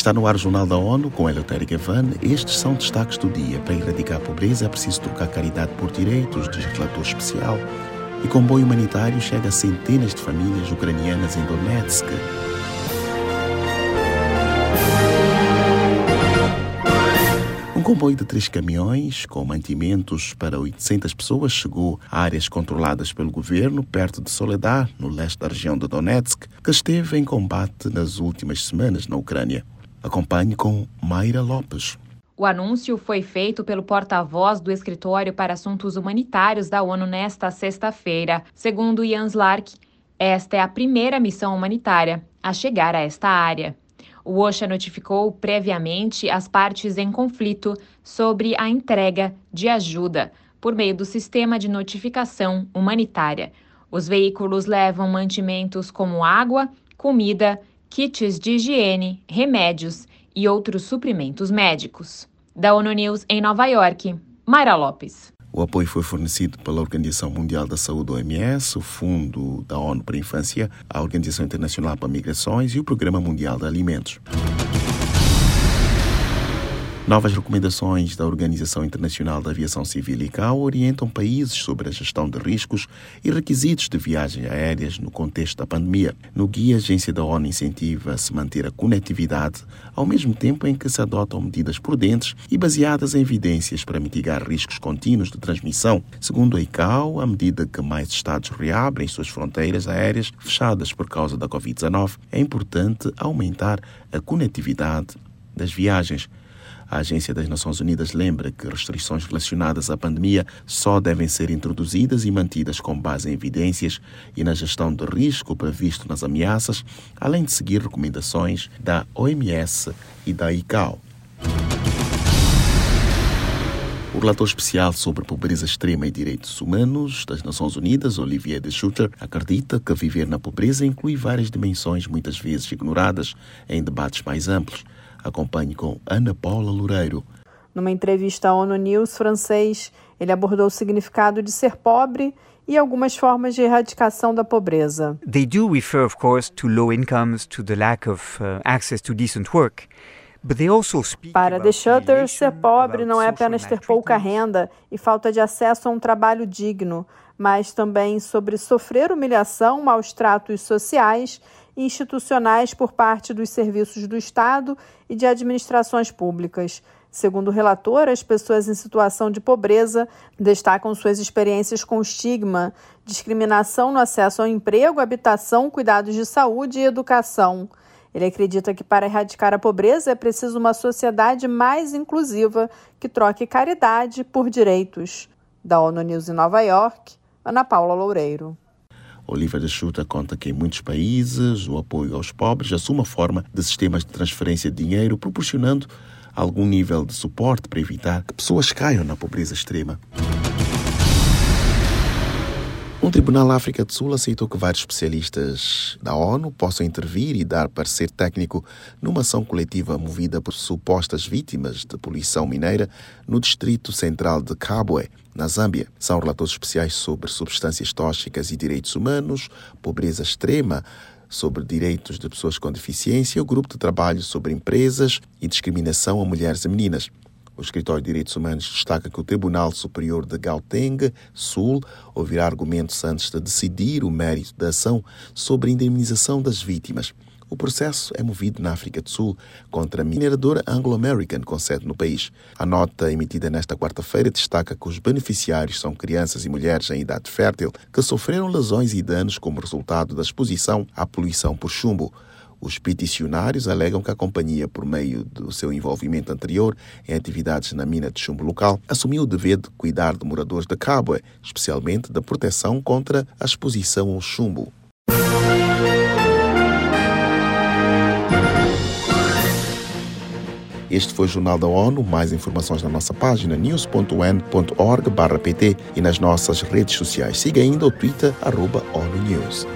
Está no ar o Jornal da ONU com Eleutério Gavan. Estes são destaques do dia. Para erradicar a pobreza é preciso trocar caridade por direitos, diz relator especial. E comboio humanitário chega a centenas de famílias ucranianas em Donetsk. Um comboio de três caminhões com mantimentos para 800 pessoas chegou a áreas controladas pelo governo, perto de Soledar, no leste da região de Donetsk, que esteve em combate nas últimas semanas na Ucrânia. Acompanhe com Mayra Lopes. O anúncio foi feito pelo porta-voz do Escritório para Assuntos Humanitários da ONU nesta sexta-feira. Segundo Jans Lark, esta é a primeira missão humanitária a chegar a esta área. O OSHA notificou previamente as partes em conflito sobre a entrega de ajuda por meio do sistema de notificação humanitária. Os veículos levam mantimentos como água, comida, kits de higiene, remédios e outros suprimentos médicos. Da ONU News em Nova York, Mayra Lopes. O apoio foi fornecido pela Organização Mundial da Saúde, OMS, o Fundo da ONU para a Infância, a Organização Internacional para Migrações e o Programa Mundial de Alimentos. Novas recomendações da Organização Internacional da Aviação Civil ICAO orientam países sobre a gestão de riscos e requisitos de viagens aéreas no contexto da pandemia. No guia, a agência da ONU incentiva a se manter a conectividade, ao mesmo tempo em que se adotam medidas prudentes e baseadas em evidências para mitigar riscos contínuos de transmissão. Segundo a ICAO, à medida que mais Estados reabrem suas fronteiras aéreas fechadas por causa da Covid-19, é importante aumentar a conectividade das viagens. A Agência das Nações Unidas lembra que restrições relacionadas à pandemia só devem ser introduzidas e mantidas com base em evidências e na gestão de risco previsto nas ameaças, além de seguir recomendações da OMS e da ICAO. O relator especial sobre pobreza extrema e direitos humanos das Nações Unidas, Olivier de Schutter, acredita que viver na pobreza inclui várias dimensões muitas vezes ignoradas em debates mais amplos. Acompanhe com Ana Paula Loureiro. Numa entrevista à ONU News francês, ele abordou o significado de ser pobre e algumas formas de erradicação da pobreza. They do refer, of course, to low incomes, to the lack of uh, access to decent work. Para The Shutter, ser pobre não é apenas ter pouca renda e falta de acesso a um trabalho digno, mas também sobre sofrer humilhação, maus tratos sociais e institucionais por parte dos serviços do Estado e de administrações públicas. Segundo o relator, as pessoas em situação de pobreza destacam suas experiências com estigma, discriminação no acesso ao emprego, habitação, cuidados de saúde e educação. Ele acredita que para erradicar a pobreza é preciso uma sociedade mais inclusiva que troque caridade por direitos. Da ONU News em Nova York, Ana Paula Loureiro. Oliver de Schutter conta que em muitos países o apoio aos pobres assume a forma de sistemas de transferência de dinheiro, proporcionando algum nível de suporte para evitar que pessoas caiam na pobreza extrema. Um tribunal na África do Sul aceitou que vários especialistas da ONU possam intervir e dar parecer técnico numa ação coletiva movida por supostas vítimas de poluição mineira no distrito central de Kabwe, na Zâmbia. São relatores especiais sobre substâncias tóxicas e direitos humanos, pobreza extrema, sobre direitos de pessoas com deficiência e o grupo de trabalho sobre empresas e discriminação a mulheres e meninas. O Escritório de Direitos Humanos destaca que o Tribunal Superior de Gauteng Sul ouvirá argumentos antes de decidir o mérito da ação sobre a indemnização das vítimas. O processo é movido na África do Sul contra a mineradora Anglo-American com sede no país. A nota emitida nesta quarta-feira destaca que os beneficiários são crianças e mulheres em idade fértil que sofreram lesões e danos como resultado da exposição à poluição por chumbo. Os peticionários alegam que a companhia, por meio do seu envolvimento anterior em atividades na mina de chumbo local, assumiu o dever de cuidar de moradores de Cabo, especialmente da proteção contra a exposição ao chumbo. Este foi o Jornal da ONU. Mais informações na nossa página news.un.org/pt e nas nossas redes sociais. Siga ainda o Twitter, arroba ONU News.